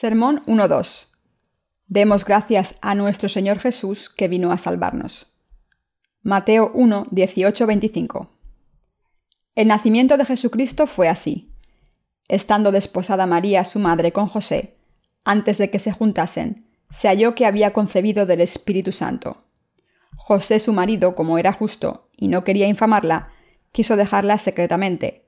Sermón 1.2. Demos gracias a nuestro Señor Jesús que vino a salvarnos. Mateo 1, 18, 25. El nacimiento de Jesucristo fue así. Estando desposada María, su madre, con José, antes de que se juntasen, se halló que había concebido del Espíritu Santo. José, su marido, como era justo y no quería infamarla, quiso dejarla secretamente.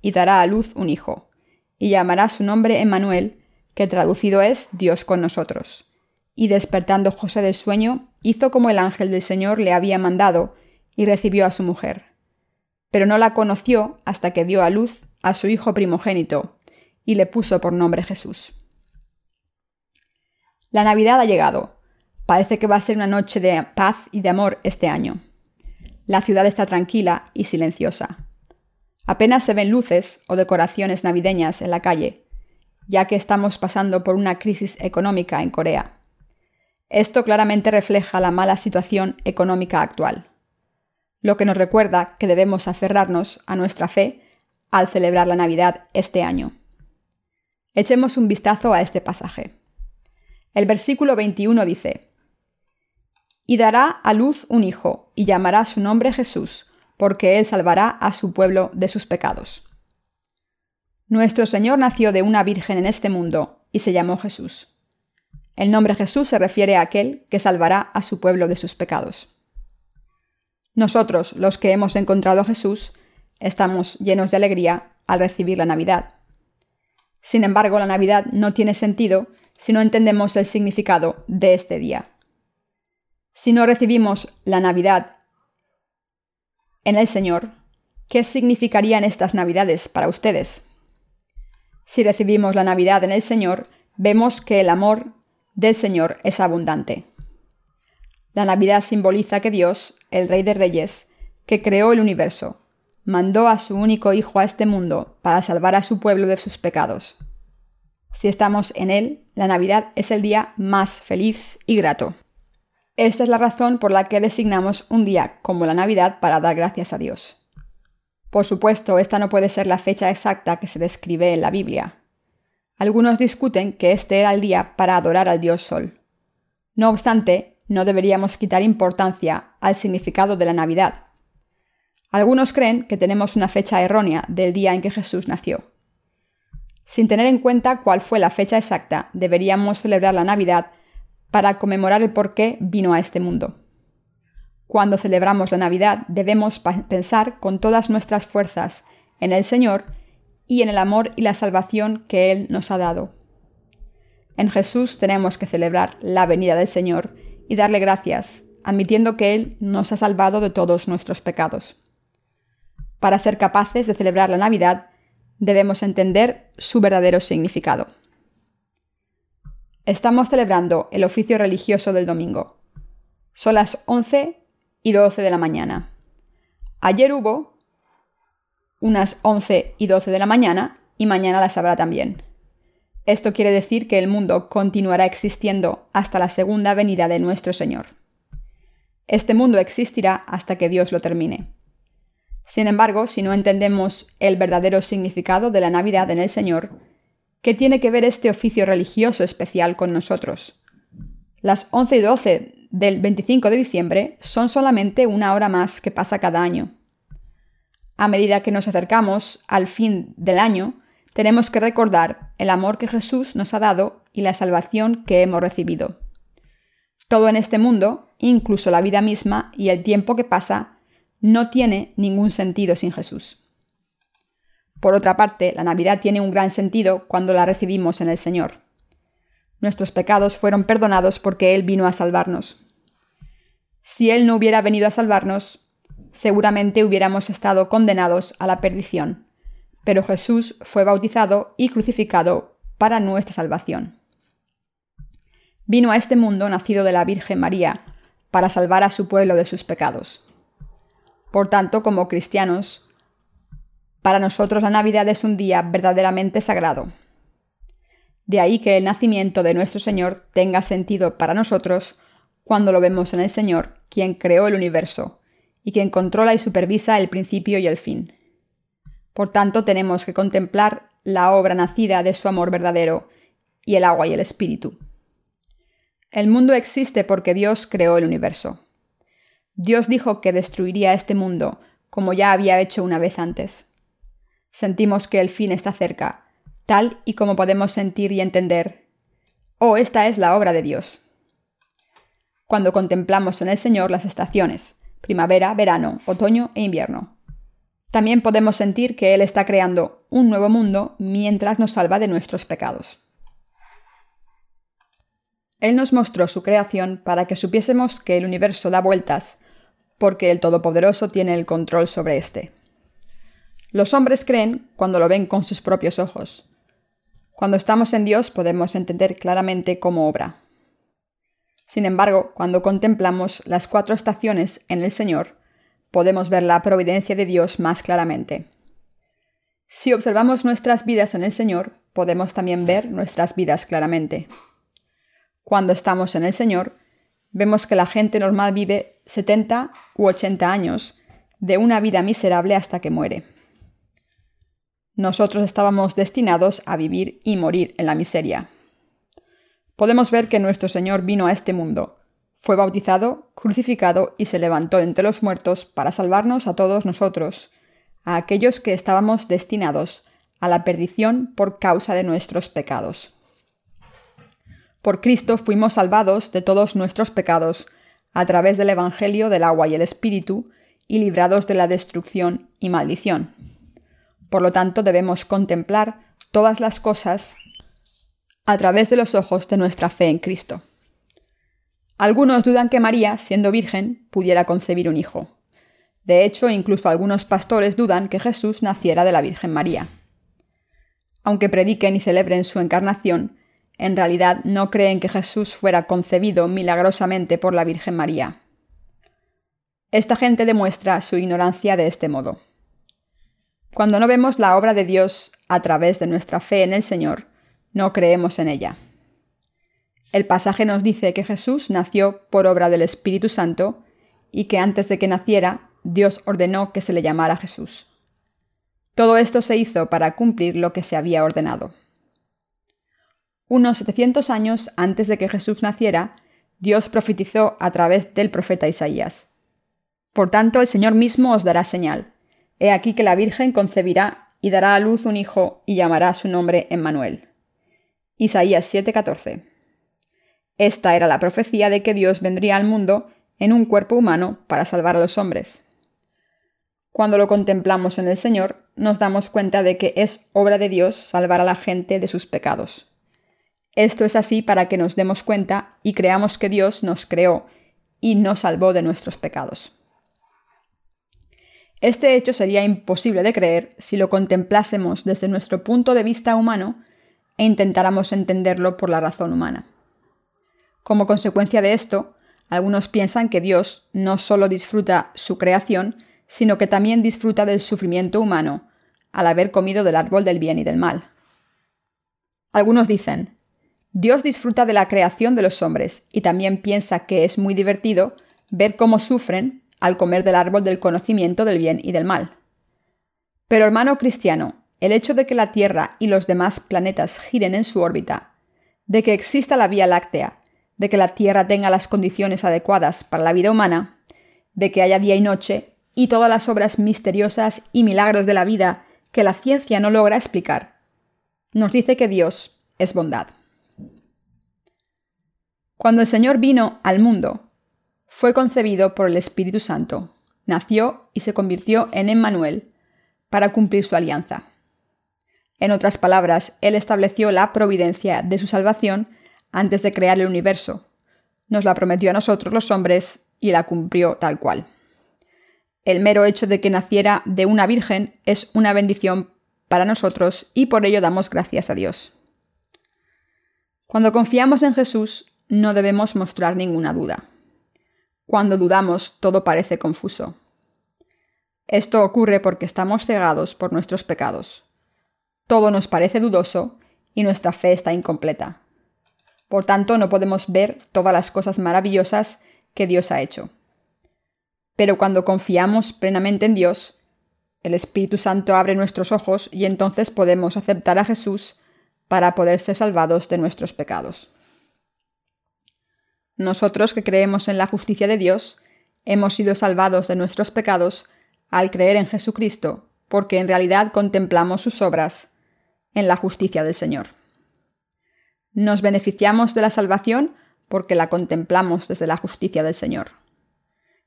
y dará a luz un hijo, y llamará su nombre Emmanuel, que traducido es Dios con nosotros. Y despertando José del sueño, hizo como el ángel del Señor le había mandado, y recibió a su mujer. Pero no la conoció hasta que dio a luz a su hijo primogénito, y le puso por nombre Jesús. La Navidad ha llegado. Parece que va a ser una noche de paz y de amor este año. La ciudad está tranquila y silenciosa. Apenas se ven luces o decoraciones navideñas en la calle, ya que estamos pasando por una crisis económica en Corea. Esto claramente refleja la mala situación económica actual, lo que nos recuerda que debemos aferrarnos a nuestra fe al celebrar la Navidad este año. Echemos un vistazo a este pasaje. El versículo 21 dice, Y dará a luz un hijo, y llamará su nombre Jesús, porque Él salvará a su pueblo de sus pecados. Nuestro Señor nació de una virgen en este mundo y se llamó Jesús. El nombre Jesús se refiere a aquel que salvará a su pueblo de sus pecados. Nosotros, los que hemos encontrado a Jesús, estamos llenos de alegría al recibir la Navidad. Sin embargo, la Navidad no tiene sentido si no entendemos el significado de este día. Si no recibimos la Navidad en el Señor, ¿qué significarían estas Navidades para ustedes? Si recibimos la Navidad en el Señor, vemos que el amor del Señor es abundante. La Navidad simboliza que Dios, el Rey de Reyes, que creó el universo, mandó a su único Hijo a este mundo para salvar a su pueblo de sus pecados. Si estamos en Él, la Navidad es el día más feliz y grato. Esta es la razón por la que designamos un día como la Navidad para dar gracias a Dios. Por supuesto, esta no puede ser la fecha exacta que se describe en la Biblia. Algunos discuten que este era el día para adorar al dios Sol. No obstante, no deberíamos quitar importancia al significado de la Navidad. Algunos creen que tenemos una fecha errónea del día en que Jesús nació. Sin tener en cuenta cuál fue la fecha exacta, deberíamos celebrar la Navidad para conmemorar el por qué vino a este mundo. Cuando celebramos la Navidad debemos pensar con todas nuestras fuerzas en el Señor y en el amor y la salvación que Él nos ha dado. En Jesús tenemos que celebrar la venida del Señor y darle gracias, admitiendo que Él nos ha salvado de todos nuestros pecados. Para ser capaces de celebrar la Navidad, debemos entender su verdadero significado. Estamos celebrando el oficio religioso del domingo. Son las 11 y 12 de la mañana. Ayer hubo unas 11 y 12 de la mañana y mañana las habrá también. Esto quiere decir que el mundo continuará existiendo hasta la segunda venida de nuestro Señor. Este mundo existirá hasta que Dios lo termine. Sin embargo, si no entendemos el verdadero significado de la Navidad en el Señor, ¿Qué tiene que ver este oficio religioso especial con nosotros? Las 11 y 12 del 25 de diciembre son solamente una hora más que pasa cada año. A medida que nos acercamos al fin del año, tenemos que recordar el amor que Jesús nos ha dado y la salvación que hemos recibido. Todo en este mundo, incluso la vida misma y el tiempo que pasa, no tiene ningún sentido sin Jesús. Por otra parte, la Navidad tiene un gran sentido cuando la recibimos en el Señor. Nuestros pecados fueron perdonados porque Él vino a salvarnos. Si Él no hubiera venido a salvarnos, seguramente hubiéramos estado condenados a la perdición. Pero Jesús fue bautizado y crucificado para nuestra salvación. vino a este mundo nacido de la Virgen María para salvar a su pueblo de sus pecados. Por tanto, como cristianos, para nosotros la Navidad es un día verdaderamente sagrado. De ahí que el nacimiento de nuestro Señor tenga sentido para nosotros cuando lo vemos en el Señor, quien creó el universo, y quien controla y supervisa el principio y el fin. Por tanto, tenemos que contemplar la obra nacida de su amor verdadero, y el agua y el espíritu. El mundo existe porque Dios creó el universo. Dios dijo que destruiría este mundo, como ya había hecho una vez antes. Sentimos que el fin está cerca, tal y como podemos sentir y entender. Oh, esta es la obra de Dios. Cuando contemplamos en el Señor las estaciones, primavera, verano, otoño e invierno. También podemos sentir que Él está creando un nuevo mundo mientras nos salva de nuestros pecados. Él nos mostró su creación para que supiésemos que el universo da vueltas porque el Todopoderoso tiene el control sobre éste. Los hombres creen cuando lo ven con sus propios ojos. Cuando estamos en Dios podemos entender claramente cómo obra. Sin embargo, cuando contemplamos las cuatro estaciones en el Señor, podemos ver la providencia de Dios más claramente. Si observamos nuestras vidas en el Señor, podemos también ver nuestras vidas claramente. Cuando estamos en el Señor, vemos que la gente normal vive 70 u 80 años, de una vida miserable hasta que muere. Nosotros estábamos destinados a vivir y morir en la miseria. Podemos ver que nuestro Señor vino a este mundo, fue bautizado, crucificado y se levantó entre los muertos para salvarnos a todos nosotros, a aquellos que estábamos destinados a la perdición por causa de nuestros pecados. Por Cristo fuimos salvados de todos nuestros pecados, a través del Evangelio del agua y el Espíritu, y librados de la destrucción y maldición. Por lo tanto, debemos contemplar todas las cosas a través de los ojos de nuestra fe en Cristo. Algunos dudan que María, siendo virgen, pudiera concebir un hijo. De hecho, incluso algunos pastores dudan que Jesús naciera de la Virgen María. Aunque prediquen y celebren su encarnación, en realidad no creen que Jesús fuera concebido milagrosamente por la Virgen María. Esta gente demuestra su ignorancia de este modo. Cuando no vemos la obra de Dios a través de nuestra fe en el Señor, no creemos en ella. El pasaje nos dice que Jesús nació por obra del Espíritu Santo y que antes de que naciera, Dios ordenó que se le llamara Jesús. Todo esto se hizo para cumplir lo que se había ordenado. Unos 700 años antes de que Jesús naciera, Dios profetizó a través del profeta Isaías. Por tanto, el Señor mismo os dará señal. He aquí que la Virgen concebirá y dará a luz un hijo y llamará su nombre Emmanuel. Isaías 7:14. Esta era la profecía de que Dios vendría al mundo en un cuerpo humano para salvar a los hombres. Cuando lo contemplamos en el Señor, nos damos cuenta de que es obra de Dios salvar a la gente de sus pecados. Esto es así para que nos demos cuenta y creamos que Dios nos creó y nos salvó de nuestros pecados. Este hecho sería imposible de creer si lo contemplásemos desde nuestro punto de vista humano e intentáramos entenderlo por la razón humana. Como consecuencia de esto, algunos piensan que Dios no solo disfruta su creación, sino que también disfruta del sufrimiento humano al haber comido del árbol del bien y del mal. Algunos dicen, Dios disfruta de la creación de los hombres y también piensa que es muy divertido ver cómo sufren al comer del árbol del conocimiento del bien y del mal. Pero hermano cristiano, el hecho de que la Tierra y los demás planetas giren en su órbita, de que exista la Vía Láctea, de que la Tierra tenga las condiciones adecuadas para la vida humana, de que haya día y noche, y todas las obras misteriosas y milagros de la vida que la ciencia no logra explicar, nos dice que Dios es bondad. Cuando el Señor vino al mundo, fue concebido por el Espíritu Santo, nació y se convirtió en Emmanuel para cumplir su alianza. En otras palabras, Él estableció la providencia de su salvación antes de crear el universo. Nos la prometió a nosotros los hombres y la cumplió tal cual. El mero hecho de que naciera de una virgen es una bendición para nosotros y por ello damos gracias a Dios. Cuando confiamos en Jesús, no debemos mostrar ninguna duda. Cuando dudamos, todo parece confuso. Esto ocurre porque estamos cegados por nuestros pecados. Todo nos parece dudoso y nuestra fe está incompleta. Por tanto, no podemos ver todas las cosas maravillosas que Dios ha hecho. Pero cuando confiamos plenamente en Dios, el Espíritu Santo abre nuestros ojos y entonces podemos aceptar a Jesús para poder ser salvados de nuestros pecados. Nosotros que creemos en la justicia de Dios, hemos sido salvados de nuestros pecados al creer en Jesucristo, porque en realidad contemplamos sus obras en la justicia del Señor. Nos beneficiamos de la salvación porque la contemplamos desde la justicia del Señor.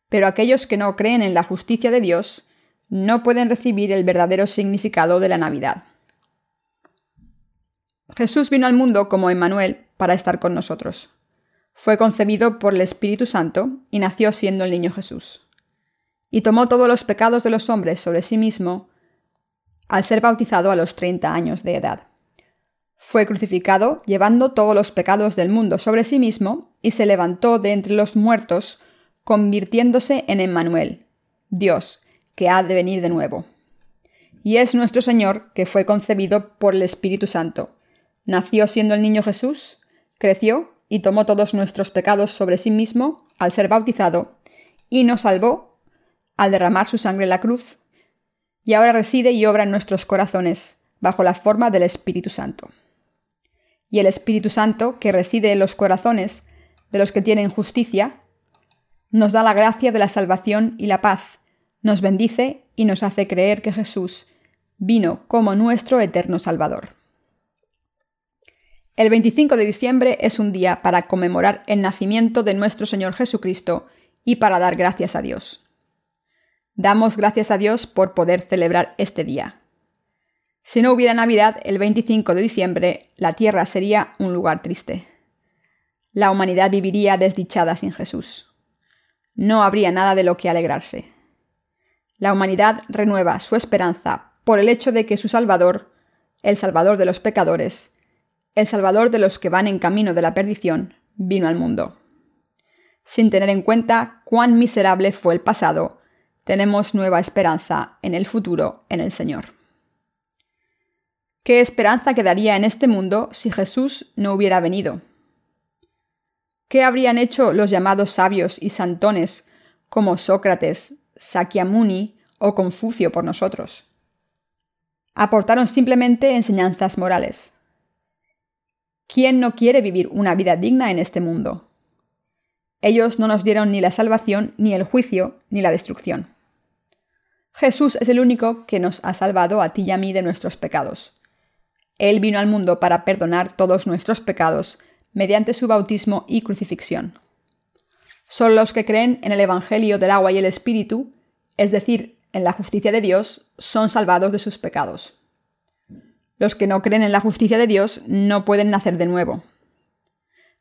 Pero aquellos que no creen en la justicia de Dios no pueden recibir el verdadero significado de la Navidad. Jesús vino al mundo como Emmanuel para estar con nosotros. Fue concebido por el Espíritu Santo y nació siendo el niño Jesús. Y tomó todos los pecados de los hombres sobre sí mismo al ser bautizado a los 30 años de edad. Fue crucificado llevando todos los pecados del mundo sobre sí mismo y se levantó de entre los muertos, convirtiéndose en Emmanuel, Dios, que ha de venir de nuevo. Y es nuestro Señor que fue concebido por el Espíritu Santo. Nació siendo el niño Jesús, creció y tomó todos nuestros pecados sobre sí mismo al ser bautizado, y nos salvó al derramar su sangre en la cruz, y ahora reside y obra en nuestros corazones, bajo la forma del Espíritu Santo. Y el Espíritu Santo, que reside en los corazones de los que tienen justicia, nos da la gracia de la salvación y la paz, nos bendice y nos hace creer que Jesús vino como nuestro eterno Salvador. El 25 de diciembre es un día para conmemorar el nacimiento de nuestro Señor Jesucristo y para dar gracias a Dios. Damos gracias a Dios por poder celebrar este día. Si no hubiera Navidad el 25 de diciembre, la tierra sería un lugar triste. La humanidad viviría desdichada sin Jesús. No habría nada de lo que alegrarse. La humanidad renueva su esperanza por el hecho de que su Salvador, el Salvador de los pecadores, el Salvador de los que van en camino de la perdición, vino al mundo. Sin tener en cuenta cuán miserable fue el pasado, tenemos nueva esperanza en el futuro en el Señor. ¿Qué esperanza quedaría en este mundo si Jesús no hubiera venido? ¿Qué habrían hecho los llamados sabios y santones como Sócrates, Sakyamuni o Confucio por nosotros? Aportaron simplemente enseñanzas morales. ¿Quién no quiere vivir una vida digna en este mundo? Ellos no nos dieron ni la salvación, ni el juicio, ni la destrucción. Jesús es el único que nos ha salvado a ti y a mí de nuestros pecados. Él vino al mundo para perdonar todos nuestros pecados mediante su bautismo y crucifixión. Solo los que creen en el Evangelio del agua y el Espíritu, es decir, en la justicia de Dios, son salvados de sus pecados. Los que no creen en la justicia de Dios no pueden nacer de nuevo.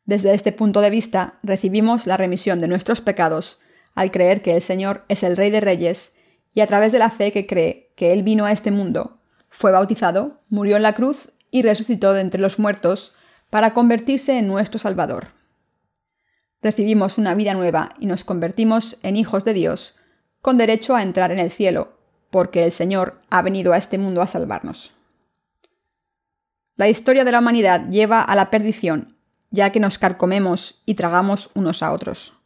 Desde este punto de vista, recibimos la remisión de nuestros pecados al creer que el Señor es el Rey de Reyes y a través de la fe que cree que Él vino a este mundo, fue bautizado, murió en la cruz y resucitó de entre los muertos para convertirse en nuestro Salvador. Recibimos una vida nueva y nos convertimos en hijos de Dios, con derecho a entrar en el cielo, porque el Señor ha venido a este mundo a salvarnos. La historia de la humanidad lleva a la perdición, ya que nos carcomemos y tragamos unos a otros.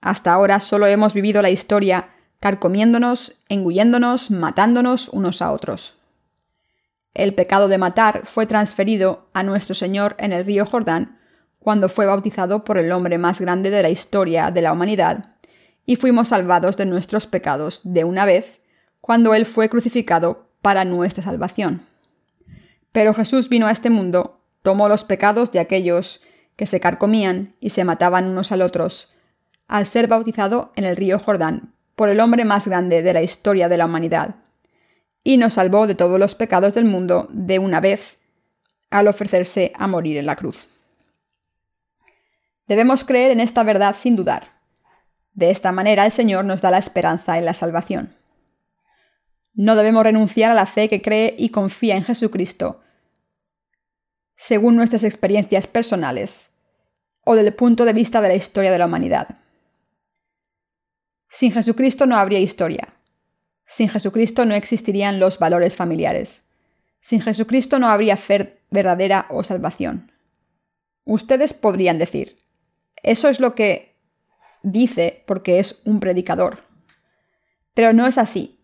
Hasta ahora solo hemos vivido la historia carcomiéndonos, engulléndonos, matándonos unos a otros. El pecado de matar fue transferido a nuestro Señor en el río Jordán cuando fue bautizado por el hombre más grande de la historia de la humanidad, y fuimos salvados de nuestros pecados de una vez cuando Él fue crucificado para nuestra salvación. Pero Jesús vino a este mundo, tomó los pecados de aquellos que se carcomían y se mataban unos al otros, al ser bautizado en el río Jordán por el hombre más grande de la historia de la humanidad, y nos salvó de todos los pecados del mundo de una vez, al ofrecerse a morir en la cruz. Debemos creer en esta verdad sin dudar. De esta manera el Señor nos da la esperanza en la salvación. No debemos renunciar a la fe que cree y confía en Jesucristo, según nuestras experiencias personales o del punto de vista de la historia de la humanidad. Sin Jesucristo no habría historia. Sin Jesucristo no existirían los valores familiares. Sin Jesucristo no habría fe verdadera o salvación. Ustedes podrían decir, eso es lo que dice porque es un predicador. Pero no es así.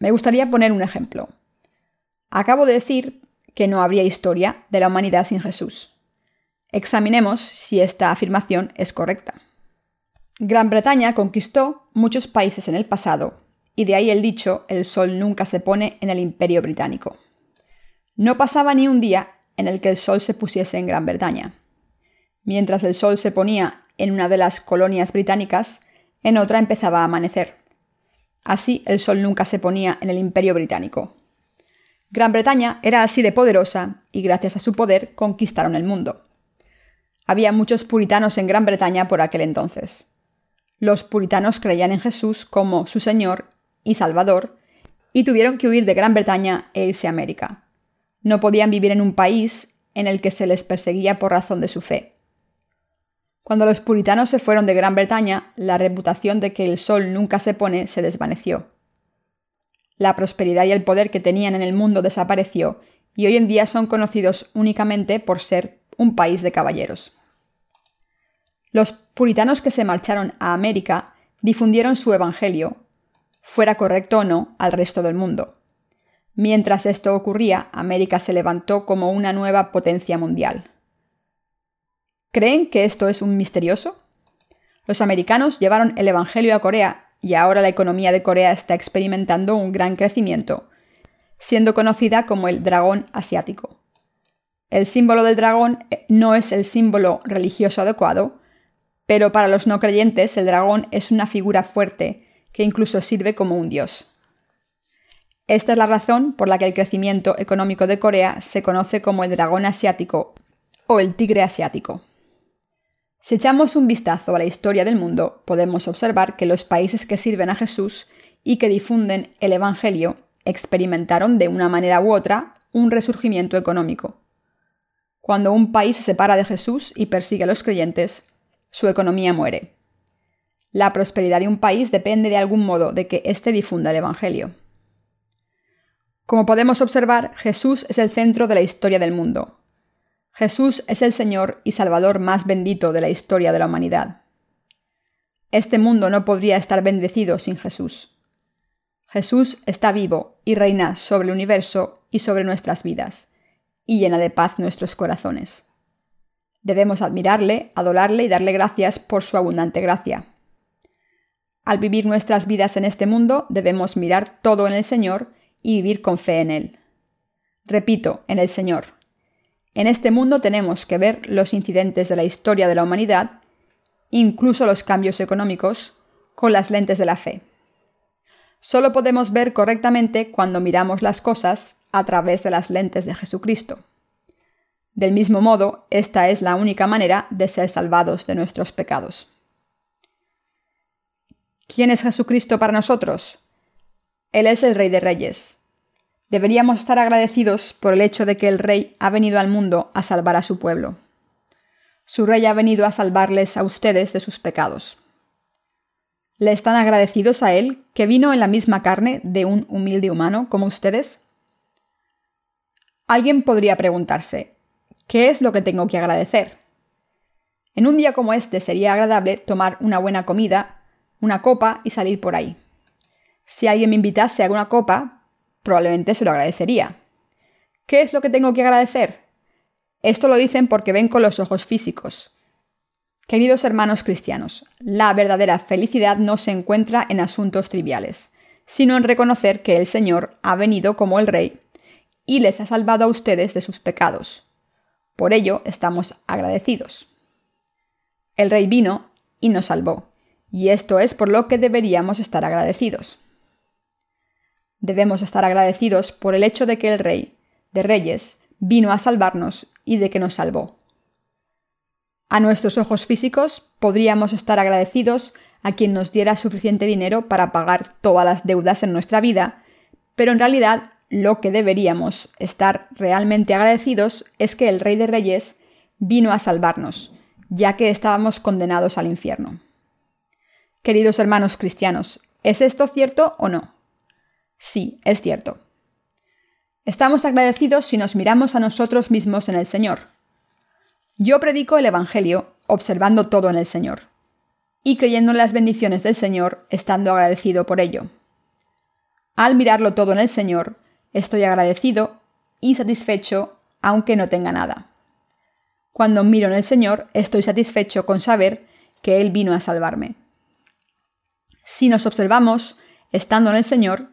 Me gustaría poner un ejemplo. Acabo de decir que no habría historia de la humanidad sin Jesús. Examinemos si esta afirmación es correcta. Gran Bretaña conquistó muchos países en el pasado, y de ahí el dicho el sol nunca se pone en el imperio británico. No pasaba ni un día en el que el sol se pusiese en Gran Bretaña. Mientras el sol se ponía en una de las colonias británicas, en otra empezaba a amanecer. Así el sol nunca se ponía en el imperio británico. Gran Bretaña era así de poderosa y gracias a su poder conquistaron el mundo. Había muchos puritanos en Gran Bretaña por aquel entonces. Los puritanos creían en Jesús como su Señor y Salvador y tuvieron que huir de Gran Bretaña e irse a América. No podían vivir en un país en el que se les perseguía por razón de su fe. Cuando los puritanos se fueron de Gran Bretaña, la reputación de que el sol nunca se pone se desvaneció. La prosperidad y el poder que tenían en el mundo desapareció y hoy en día son conocidos únicamente por ser un país de caballeros. Los puritanos que se marcharon a América difundieron su evangelio, fuera correcto o no, al resto del mundo. Mientras esto ocurría, América se levantó como una nueva potencia mundial. ¿Creen que esto es un misterioso? Los americanos llevaron el Evangelio a Corea y ahora la economía de Corea está experimentando un gran crecimiento, siendo conocida como el dragón asiático. El símbolo del dragón eh, no es el símbolo religioso adecuado, pero para los no creyentes el dragón es una figura fuerte que incluso sirve como un dios. Esta es la razón por la que el crecimiento económico de Corea se conoce como el dragón asiático o el tigre asiático. Si echamos un vistazo a la historia del mundo, podemos observar que los países que sirven a Jesús y que difunden el Evangelio experimentaron de una manera u otra un resurgimiento económico. Cuando un país se separa de Jesús y persigue a los creyentes, su economía muere. La prosperidad de un país depende de algún modo de que éste difunda el Evangelio. Como podemos observar, Jesús es el centro de la historia del mundo, Jesús es el Señor y Salvador más bendito de la historia de la humanidad. Este mundo no podría estar bendecido sin Jesús. Jesús está vivo y reina sobre el universo y sobre nuestras vidas, y llena de paz nuestros corazones. Debemos admirarle, adorarle y darle gracias por su abundante gracia. Al vivir nuestras vidas en este mundo, debemos mirar todo en el Señor y vivir con fe en Él. Repito, en el Señor. En este mundo tenemos que ver los incidentes de la historia de la humanidad, incluso los cambios económicos, con las lentes de la fe. Solo podemos ver correctamente cuando miramos las cosas a través de las lentes de Jesucristo. Del mismo modo, esta es la única manera de ser salvados de nuestros pecados. ¿Quién es Jesucristo para nosotros? Él es el Rey de Reyes, Deberíamos estar agradecidos por el hecho de que el Rey ha venido al mundo a salvar a su pueblo. Su Rey ha venido a salvarles a ustedes de sus pecados. ¿Le están agradecidos a Él que vino en la misma carne de un humilde humano como ustedes? Alguien podría preguntarse, ¿qué es lo que tengo que agradecer? En un día como este sería agradable tomar una buena comida, una copa y salir por ahí. Si alguien me invitase a una copa, probablemente se lo agradecería. ¿Qué es lo que tengo que agradecer? Esto lo dicen porque ven con los ojos físicos. Queridos hermanos cristianos, la verdadera felicidad no se encuentra en asuntos triviales, sino en reconocer que el Señor ha venido como el Rey y les ha salvado a ustedes de sus pecados. Por ello estamos agradecidos. El Rey vino y nos salvó, y esto es por lo que deberíamos estar agradecidos. Debemos estar agradecidos por el hecho de que el Rey de Reyes vino a salvarnos y de que nos salvó. A nuestros ojos físicos podríamos estar agradecidos a quien nos diera suficiente dinero para pagar todas las deudas en nuestra vida, pero en realidad lo que deberíamos estar realmente agradecidos es que el Rey de Reyes vino a salvarnos ya que estábamos condenados al infierno. Queridos hermanos cristianos, ¿es esto cierto o no? Sí, es cierto. Estamos agradecidos si nos miramos a nosotros mismos en el Señor. Yo predico el Evangelio observando todo en el Señor y creyendo en las bendiciones del Señor, estando agradecido por ello. Al mirarlo todo en el Señor, estoy agradecido y satisfecho aunque no tenga nada. Cuando miro en el Señor, estoy satisfecho con saber que Él vino a salvarme. Si nos observamos estando en el Señor,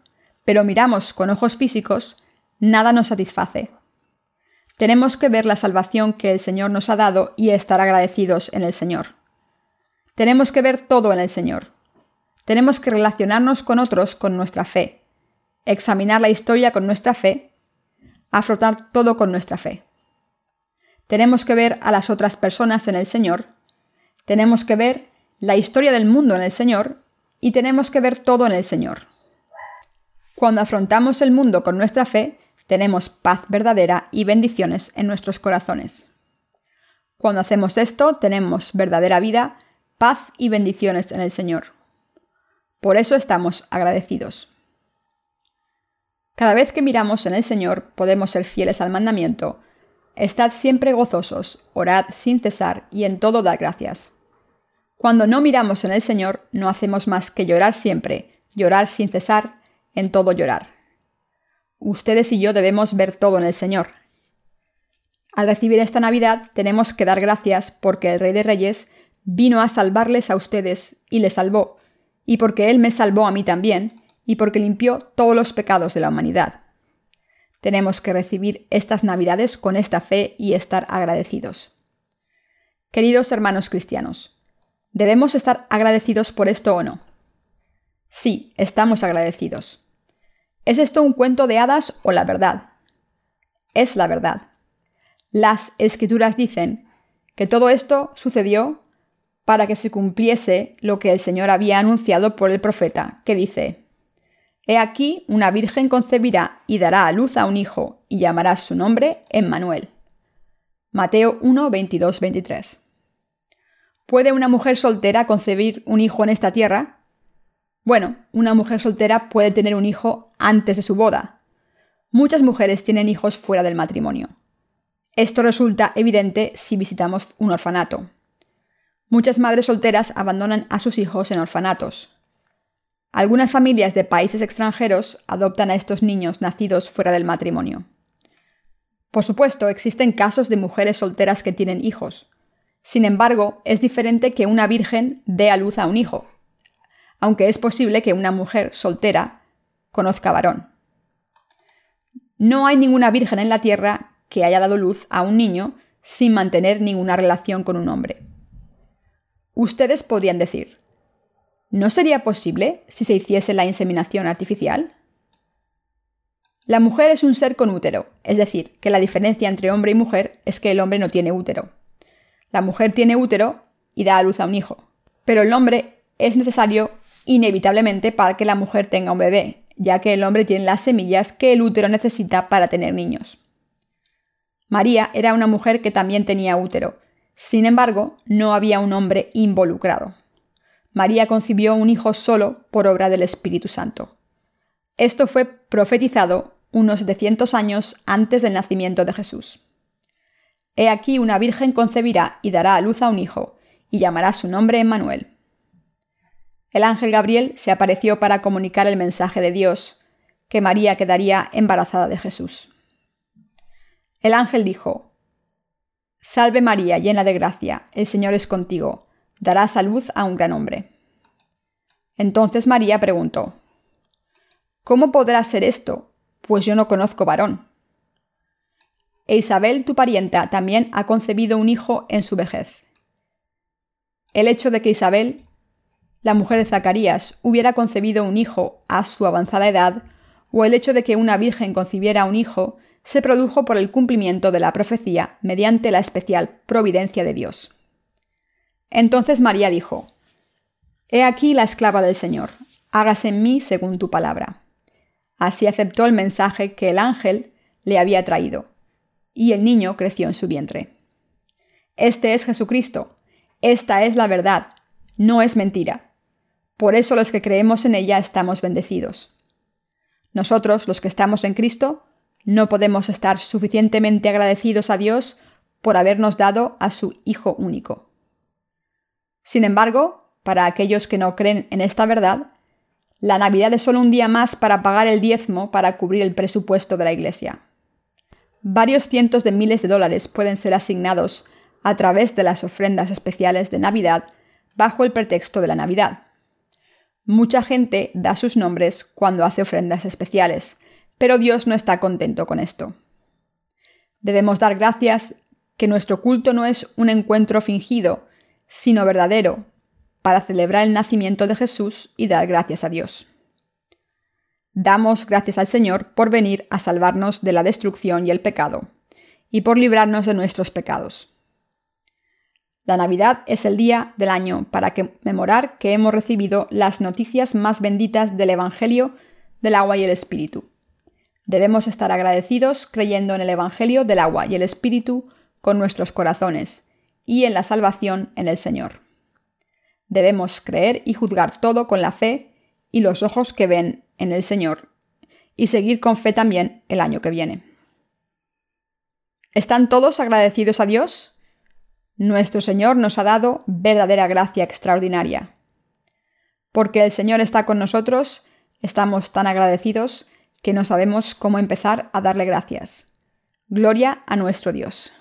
pero miramos con ojos físicos, nada nos satisface. Tenemos que ver la salvación que el Señor nos ha dado y estar agradecidos en el Señor. Tenemos que ver todo en el Señor. Tenemos que relacionarnos con otros con nuestra fe, examinar la historia con nuestra fe, afrontar todo con nuestra fe. Tenemos que ver a las otras personas en el Señor, tenemos que ver la historia del mundo en el Señor y tenemos que ver todo en el Señor. Cuando afrontamos el mundo con nuestra fe, tenemos paz verdadera y bendiciones en nuestros corazones. Cuando hacemos esto, tenemos verdadera vida, paz y bendiciones en el Señor. Por eso estamos agradecidos. Cada vez que miramos en el Señor podemos ser fieles al mandamiento. Estad siempre gozosos, orad sin cesar y en todo dar gracias. Cuando no miramos en el Señor, no hacemos más que llorar siempre, llorar sin cesar, en todo llorar. Ustedes y yo debemos ver todo en el Señor. Al recibir esta Navidad tenemos que dar gracias porque el Rey de Reyes vino a salvarles a ustedes y les salvó, y porque Él me salvó a mí también, y porque limpió todos los pecados de la humanidad. Tenemos que recibir estas Navidades con esta fe y estar agradecidos. Queridos hermanos cristianos, ¿debemos estar agradecidos por esto o no? Sí, estamos agradecidos. ¿Es esto un cuento de hadas o la verdad? Es la verdad. Las escrituras dicen que todo esto sucedió para que se cumpliese lo que el Señor había anunciado por el profeta, que dice, He aquí, una virgen concebirá y dará a luz a un hijo, y llamará su nombre Emmanuel. Mateo 1, 22, 23. ¿Puede una mujer soltera concebir un hijo en esta tierra? Bueno, una mujer soltera puede tener un hijo antes de su boda. Muchas mujeres tienen hijos fuera del matrimonio. Esto resulta evidente si visitamos un orfanato. Muchas madres solteras abandonan a sus hijos en orfanatos. Algunas familias de países extranjeros adoptan a estos niños nacidos fuera del matrimonio. Por supuesto, existen casos de mujeres solteras que tienen hijos. Sin embargo, es diferente que una virgen dé a luz a un hijo, aunque es posible que una mujer soltera conozca varón. No hay ninguna virgen en la tierra que haya dado luz a un niño sin mantener ninguna relación con un hombre. Ustedes podrían decir, ¿No sería posible si se hiciese la inseminación artificial? La mujer es un ser con útero, es decir, que la diferencia entre hombre y mujer es que el hombre no tiene útero. La mujer tiene útero y da a luz a un hijo, pero el hombre es necesario inevitablemente para que la mujer tenga un bebé, ya que el hombre tiene las semillas que el útero necesita para tener niños. María era una mujer que también tenía útero, sin embargo, no había un hombre involucrado. María concibió un hijo solo por obra del Espíritu Santo. Esto fue profetizado unos 700 años antes del nacimiento de Jesús. He aquí una virgen concebirá y dará a luz a un hijo, y llamará su nombre Emmanuel. El ángel Gabriel se apareció para comunicar el mensaje de Dios, que María quedaría embarazada de Jesús. El ángel dijo, Salve María, llena de gracia, el Señor es contigo darás a luz a un gran hombre. Entonces María preguntó, ¿Cómo podrá ser esto? Pues yo no conozco varón. E Isabel, tu parienta, también ha concebido un hijo en su vejez. El hecho de que Isabel, la mujer de Zacarías, hubiera concebido un hijo a su avanzada edad, o el hecho de que una virgen concibiera un hijo, se produjo por el cumplimiento de la profecía mediante la especial providencia de Dios. Entonces María dijo, He aquí la esclava del Señor, hágase en mí según tu palabra. Así aceptó el mensaje que el ángel le había traído, y el niño creció en su vientre. Este es Jesucristo, Esta es la verdad, no es mentira. Por eso los que creemos en ella estamos bendecidos. Nosotros, los que estamos en Cristo, no podemos estar suficientemente agradecidos a Dios por habernos dado a su Hijo único. Sin embargo, para aquellos que no creen en esta verdad, la Navidad es solo un día más para pagar el diezmo para cubrir el presupuesto de la Iglesia. Varios cientos de miles de dólares pueden ser asignados a través de las ofrendas especiales de Navidad bajo el pretexto de la Navidad. Mucha gente da sus nombres cuando hace ofrendas especiales, pero Dios no está contento con esto. Debemos dar gracias que nuestro culto no es un encuentro fingido, sino verdadero, para celebrar el nacimiento de Jesús y dar gracias a Dios. Damos gracias al Señor por venir a salvarnos de la destrucción y el pecado, y por librarnos de nuestros pecados. La Navidad es el día del año para memorar que hemos recibido las noticias más benditas del Evangelio del agua y el Espíritu. Debemos estar agradecidos creyendo en el Evangelio del agua y el Espíritu con nuestros corazones y en la salvación en el Señor. Debemos creer y juzgar todo con la fe y los ojos que ven en el Señor y seguir con fe también el año que viene. ¿Están todos agradecidos a Dios? Nuestro Señor nos ha dado verdadera gracia extraordinaria. Porque el Señor está con nosotros, estamos tan agradecidos que no sabemos cómo empezar a darle gracias. Gloria a nuestro Dios.